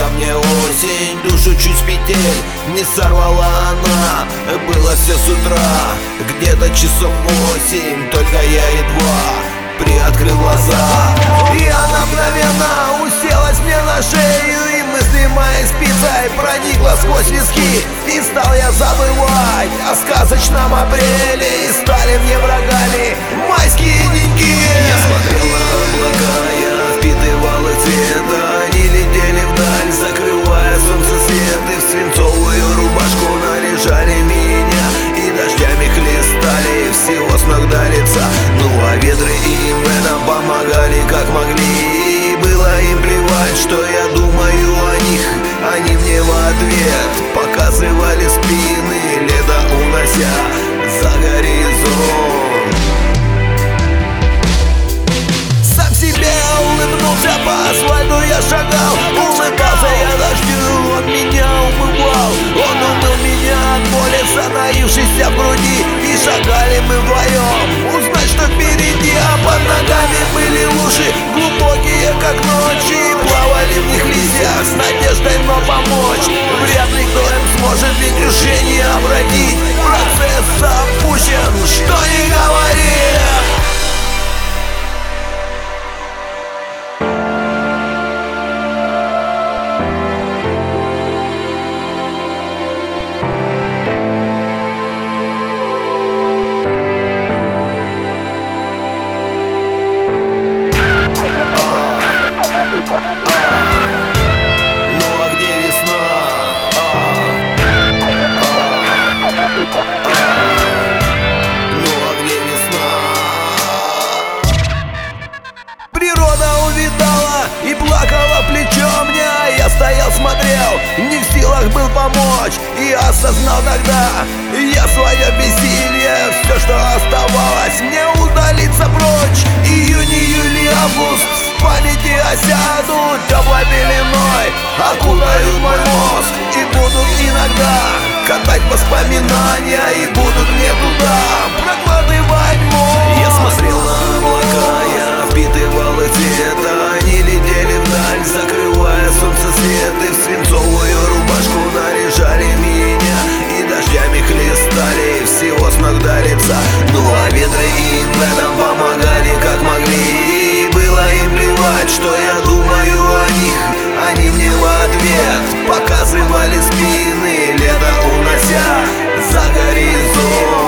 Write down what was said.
Ко мне осень, душу чуть с петель Не сорвала она, было все с утра Где-то часов восемь, только я едва приоткрыл глаза. И она мгновенно уселась мне на шею И мысли моей спицей проникла сквозь виски. И стал я забывать о сказочном апреле И стали мне врагами майские наряжали меня И дождями хлестали всего с ног до лица Ну а ветры им в этом помогали как могли. И было им плевать, что я надеждой, но помочь. Вряд ли кто им сможет ведь решение обратить Процесс запущен, что не говори смотрел, не в силах был помочь. И осознал тогда я свое бессилие Все, что оставалось, мне удалиться прочь. Июнь, июль август в памяти осядут Теплой пеленой окутают мой мозг. И будут иногда катать воспоминания И будут мне туда думаю о них Они мне в ответ показывали спины. Лето унося за горизонт